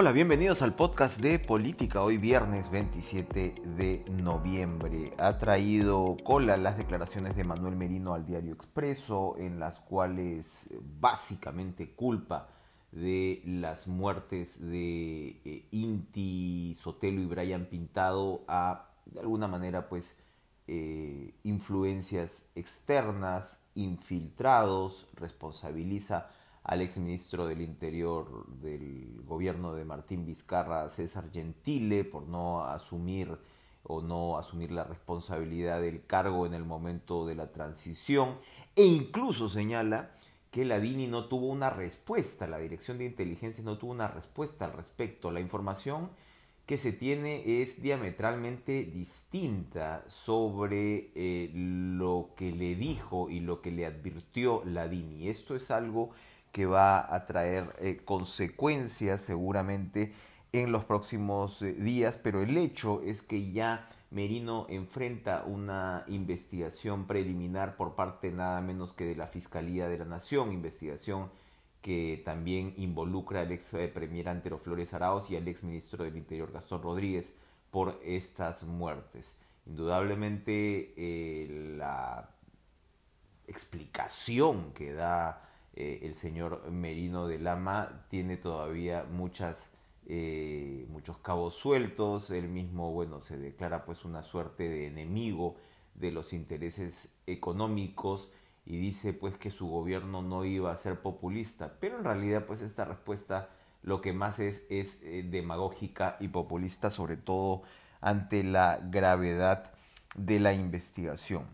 Hola, bienvenidos al podcast de política. Hoy viernes 27 de noviembre. Ha traído cola las declaraciones de Manuel Merino al diario Expreso, en las cuales eh, básicamente culpa de las muertes de eh, Inti, Sotelo y Brian Pintado a, de alguna manera, pues, eh, influencias externas, infiltrados, responsabiliza al exministro del Interior del gobierno de Martín Vizcarra, César Gentile, por no asumir o no asumir la responsabilidad del cargo en el momento de la transición, e incluso señala que la DINI no tuvo una respuesta, la Dirección de Inteligencia no tuvo una respuesta al respecto. La información que se tiene es diametralmente distinta sobre eh, lo que le dijo y lo que le advirtió la DINI. Esto es algo que va a traer eh, consecuencias seguramente en los próximos eh, días, pero el hecho es que ya Merino enfrenta una investigación preliminar por parte nada menos que de la Fiscalía de la Nación, investigación que también involucra al ex eh, premier Antero Flores Araos y al ex ministro del Interior Gastón Rodríguez por estas muertes. Indudablemente la explicación que da eh, el señor Merino de Lama tiene todavía muchas, eh, muchos cabos sueltos, él mismo, bueno, se declara pues una suerte de enemigo de los intereses económicos y dice pues que su gobierno no iba a ser populista, pero en realidad pues esta respuesta lo que más es es eh, demagógica y populista, sobre todo ante la gravedad de la investigación.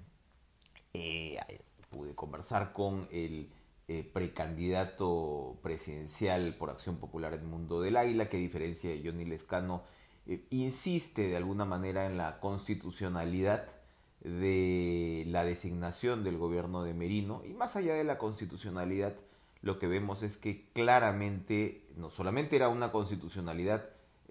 pude conversar con el eh, precandidato presidencial por Acción Popular del Mundo del Águila, que a diferencia de Johnny Lescano, eh, insiste de alguna manera en la constitucionalidad de la designación del gobierno de Merino. Y más allá de la constitucionalidad, lo que vemos es que claramente no solamente era una constitucionalidad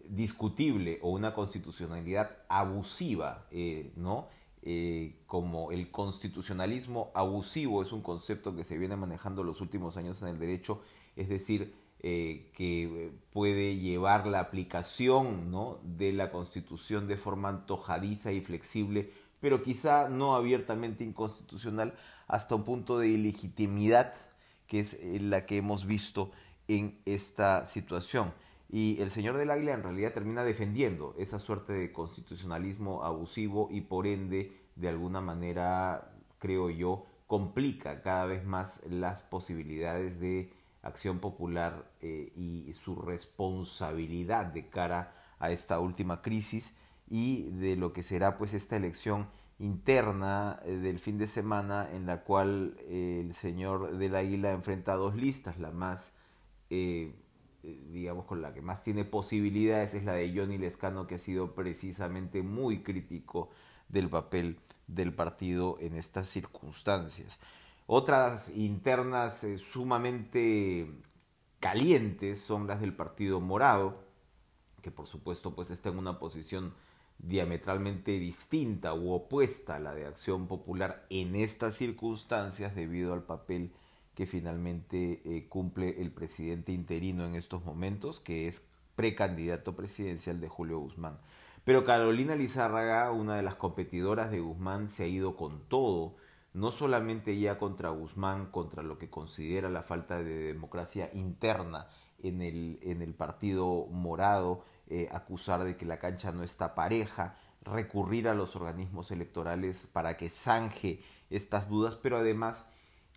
discutible o una constitucionalidad abusiva, eh, ¿no? Eh, como el constitucionalismo abusivo es un concepto que se viene manejando los últimos años en el derecho, es decir, eh, que puede llevar la aplicación ¿no? de la constitución de forma antojadiza y flexible, pero quizá no abiertamente inconstitucional, hasta un punto de ilegitimidad que es eh, la que hemos visto en esta situación. Y el señor del Águila en realidad termina defendiendo esa suerte de constitucionalismo abusivo y por ende, de alguna manera, creo yo, complica cada vez más las posibilidades de acción popular eh, y su responsabilidad de cara a esta última crisis y de lo que será pues esta elección interna eh, del fin de semana en la cual eh, el señor del Águila enfrenta dos listas, la más digamos, con la que más tiene posibilidades es la de Johnny Lescano, que ha sido precisamente muy crítico del papel del partido en estas circunstancias. Otras internas eh, sumamente calientes son las del Partido Morado, que por supuesto pues está en una posición diametralmente distinta u opuesta a la de Acción Popular en estas circunstancias debido al papel que finalmente eh, cumple el presidente interino en estos momentos, que es precandidato presidencial de Julio Guzmán. Pero Carolina Lizárraga, una de las competidoras de Guzmán, se ha ido con todo, no solamente ya contra Guzmán, contra lo que considera la falta de democracia interna en el, en el partido morado, eh, acusar de que la cancha no está pareja, recurrir a los organismos electorales para que zanje estas dudas, pero además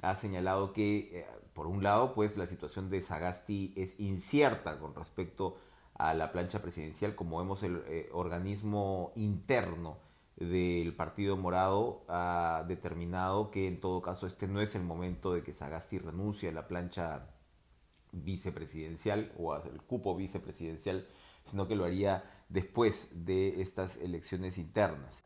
ha señalado que, eh, por un lado, pues la situación de Sagasti es incierta con respecto a la plancha presidencial, como vemos el eh, organismo interno del Partido Morado ha determinado que en todo caso este no es el momento de que Sagasti renuncie a la plancha vicepresidencial o al cupo vicepresidencial, sino que lo haría después de estas elecciones internas.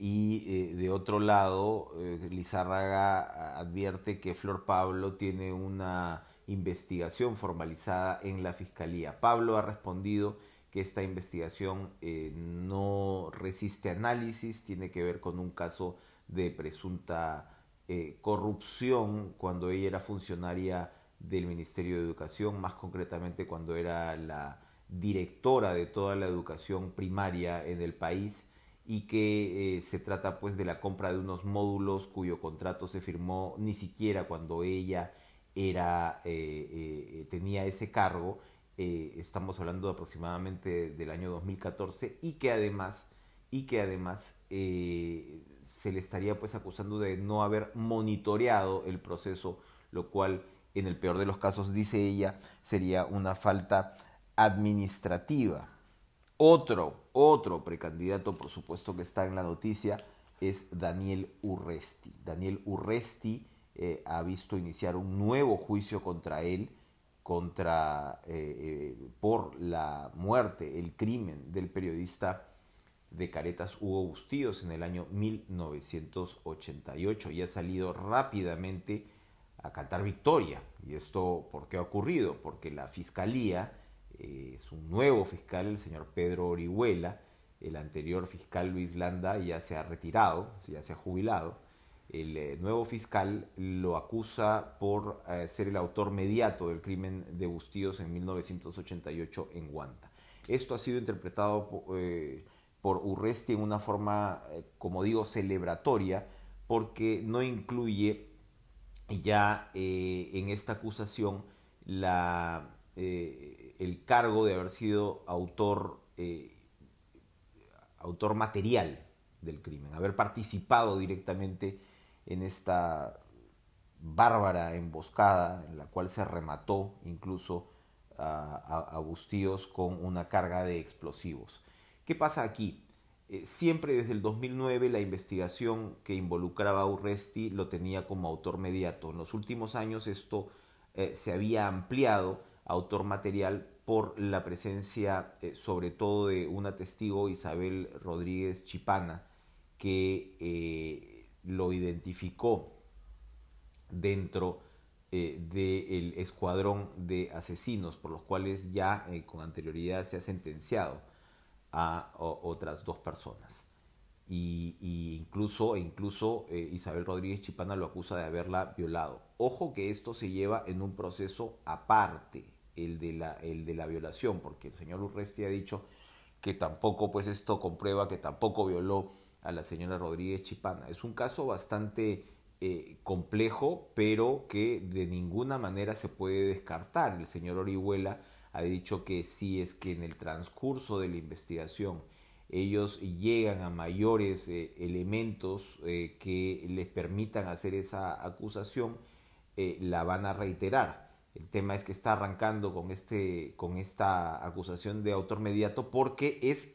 Y eh, de otro lado, eh, Lizárraga advierte que Flor Pablo tiene una investigación formalizada en la Fiscalía. Pablo ha respondido que esta investigación eh, no resiste análisis, tiene que ver con un caso de presunta corrupción cuando ella era funcionaria del Ministerio de Educación, más concretamente cuando era la directora de toda la educación primaria en el país y que eh, se trata pues de la compra de unos módulos cuyo contrato se firmó ni siquiera cuando ella era eh, eh, tenía ese cargo. Estamos hablando aproximadamente del año 2014 y que además y que además se le estaría pues acusando de no haber monitoreado el proceso lo cual en el peor de los casos dice ella sería una falta administrativa. Otro, otro precandidato, por supuesto, que está en la noticia es Daniel Urresti. Daniel Urresti eh, ha visto iniciar un nuevo juicio contra él contra, eh, eh, por la muerte, el crimen del periodista de Caretas Hugo Bustíos en el año 1988 y ha salido rápidamente a cantar victoria. ¿Y esto por qué ha ocurrido? Porque la fiscalía eh, es un nuevo fiscal, el señor Pedro Orihuela. El anterior fiscal Luis Landa ya se ha retirado, ya se ha jubilado. El eh, nuevo fiscal lo acusa por eh, ser el autor mediato del crimen de Bustíos en 1988 en Guanta. Esto ha sido interpretado por, Urresti en una forma, como digo, celebratoria, porque no incluye ya en esta acusación la el cargo de haber sido autor, eh, autor material del crimen, haber participado directamente en esta bárbara emboscada en la cual se remató incluso a, a, Bustíos con una carga de explosivos. ¿Qué pasa aquí? Eh, siempre desde el 2009 la investigación que involucraba a Urresti lo tenía como autor mediato. En los últimos años esto eh, se había ampliado autor material por la presencia eh, sobre todo de una testigo Isabel Rodríguez Chipana que eh, lo identificó dentro eh, del escuadrón de asesinos por los cuales ya con anterioridad se ha sentenciado a, otras dos personas. Y, incluso, e incluso Isabel Rodríguez Chipana lo acusa de haberla violado. Ojo que esto se lleva en un proceso aparte, el de la, el de la violación, porque el señor Urresti ha dicho que tampoco, pues esto comprueba que tampoco violó a la señora Rodríguez Chipana. Es un caso bastante eh, complejo, pero que de ninguna manera se puede descartar. El señor Orihuela ha dicho que si es que en el transcurso de la investigación ellos llegan a mayores eh, elementos eh, que les permitan hacer esa acusación, la van a reiterar el tema es que está arrancando con, este, con esta acusación de autor mediato porque es,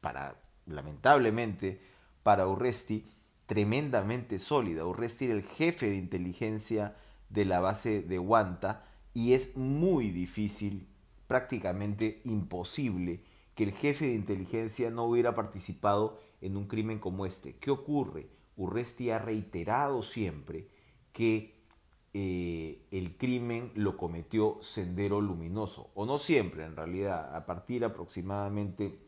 para, lamentablemente, para Urresti, tremendamente sólida. Urresti era el jefe de inteligencia de la base de Guanta y es muy difícil, prácticamente imposible, que el jefe de inteligencia no hubiera participado en un crimen como este. ¿Qué ocurre? Urresti ha reiterado siempre que eh, el crimen lo cometió Sendero Luminoso, o no siempre en realidad, a partir aproximadamente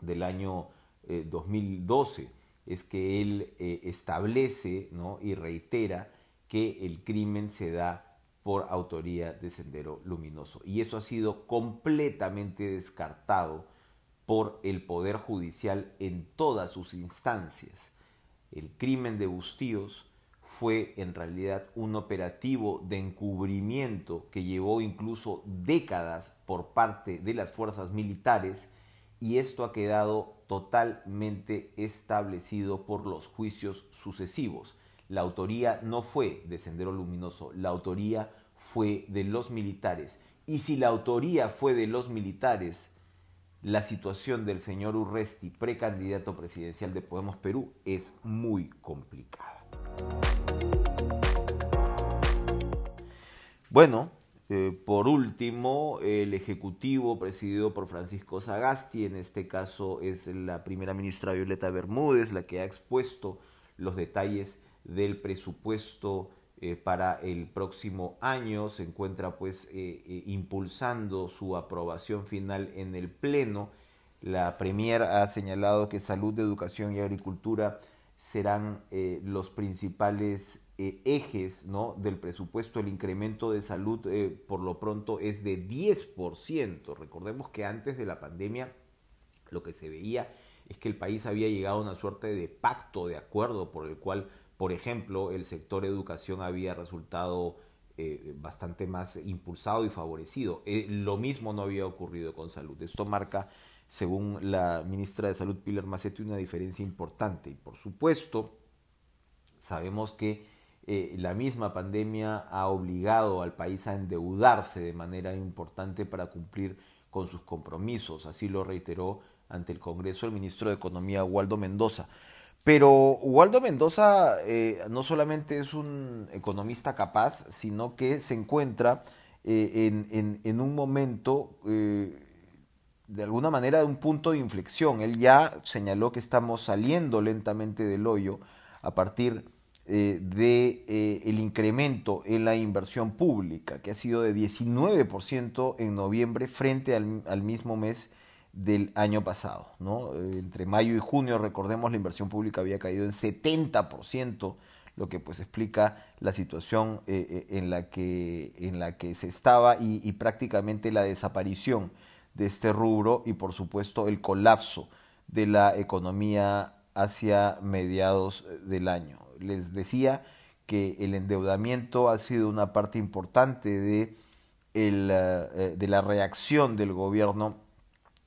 del año 2012 eh, es que él eh, establece ¿no? y reitera que el crimen se da por autoría de Sendero Luminoso. Y eso ha sido completamente descartado por el Poder Judicial en todas sus instancias. El crimen de Bustíos fue en realidad un operativo de encubrimiento que llevó incluso décadas por parte de las fuerzas militares y esto ha quedado totalmente establecido por los juicios sucesivos. La autoría no fue de Sendero Luminoso, la autoría fue de los militares. Y si la autoría fue de los militares, la situación del señor Urresti, precandidato presidencial de Podemos Perú, es muy complicada. Bueno, eh, por último, el Ejecutivo presidido por Francisco Sagasti, en este caso es la primera ministra Violeta Bermúdez, la que ha expuesto los detalles del presupuesto eh, para el próximo año, se encuentra pues eh, impulsando su aprobación final en el Pleno. La Premier ha señalado que salud, educación y agricultura serán los principales eh, ejes ¿no? del presupuesto, el incremento de salud eh, por lo pronto es de 10%. Recordemos que antes de la pandemia lo que se veía es que el país había llegado a una suerte de pacto, de acuerdo, por el cual, por ejemplo, el sector educación había resultado eh, bastante más impulsado y favorecido. lo mismo no había ocurrido con salud. Esto marca, según la ministra de Salud Pilar Macetti, una diferencia importante. Y por supuesto, sabemos que eh, la misma pandemia ha obligado al país a endeudarse de manera importante para cumplir con sus compromisos. Así lo reiteró ante el Congreso el ministro de Economía, Waldo Mendoza. Pero Waldo Mendoza eh, no solamente es un economista capaz, sino que se encuentra eh, en, un momento, de alguna manera, de un punto de inflexión. Él ya señaló que estamos saliendo lentamente del hoyo a partir eh, de eh, el incremento en la inversión pública, que ha sido de 19% en noviembre frente al, mismo mes del año pasado. ¿no? Eh, entre mayo y junio, recordemos, la inversión pública había caído en 70%, lo que pues explica la situación en, la que, en la que se estaba y prácticamente la desaparición de este rubro y por supuesto el colapso de la economía hacia mediados del año les decía que el endeudamiento ha sido una parte importante de, el, eh, de la reacción del gobierno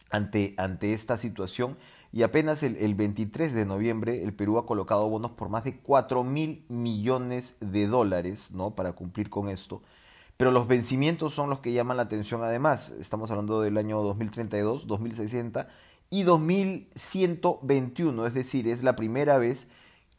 ante, ante esta situación y apenas el, el, 23 de noviembre el Perú ha colocado bonos por más de 4 mil millones de dólares ¿no? para cumplir con esto. Pero los vencimientos son los que llaman la atención además. Estamos hablando del año 2032, 2060 y 2121. Es decir, es la primera vez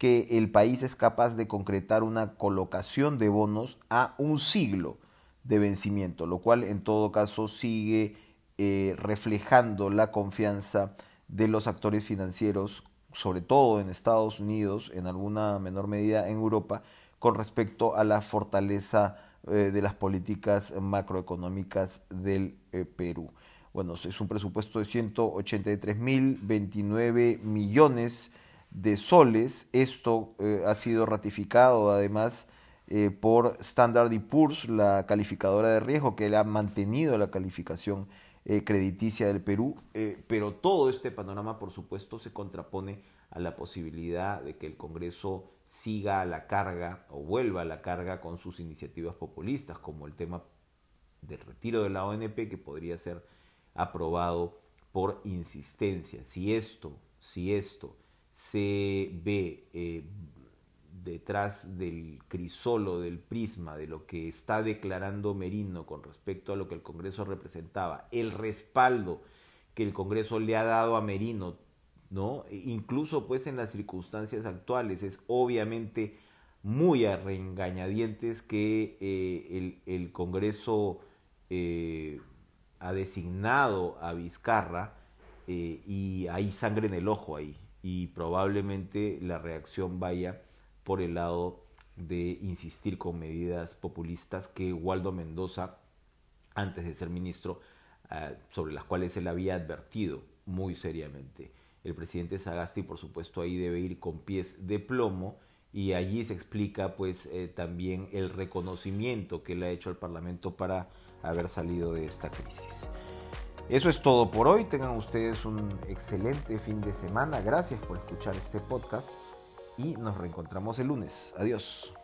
que el país es capaz de concretar una colocación de bonos a un siglo de vencimiento, lo cual en todo caso sigue eh, reflejando la confianza de los actores financieros, sobre todo en Estados Unidos, en alguna menor medida en Europa, con respecto a la fortaleza eh, de las políticas macroeconómicas del eh, Perú. Bueno, es un presupuesto de 183.029 millones de soles. Esto eh, ha sido ratificado además eh, por Standard Poor's, la calificadora de riesgo, que ha mantenido la calificación eh, crediticia del Perú. pero todo este panorama, por supuesto, se contrapone a la posibilidad de que el Congreso siga a la carga o vuelva a la carga con sus iniciativas populistas, como el tema del retiro de la ONP, que podría ser aprobado por insistencia. Si esto, si esto se ve eh, detrás del crisolo, del prisma, de lo que está declarando Merino con respecto a lo que el Congreso representaba, el respaldo que el Congreso le ha dado a Merino, ¿no? E incluso pues en las circunstancias actuales, es obviamente muy a reengañadientes que eh, el, Congreso eh, ha designado a Vizcarra y hay sangre en el ojo ahí y probablemente la reacción vaya por el lado de insistir con medidas populistas que Waldo Mendoza, antes de ser ministro, ah, sobre las cuales él había advertido muy seriamente. El presidente Sagasti, por supuesto, ahí debe ir con pies de plomo y allí se explica pues eh, también el reconocimiento que le ha hecho al Parlamento para haber salido de esta crisis. Eso es todo por hoy. Tengan ustedes un excelente fin de semana. Gracias por escuchar este podcast y nos reencontramos el lunes. Adiós.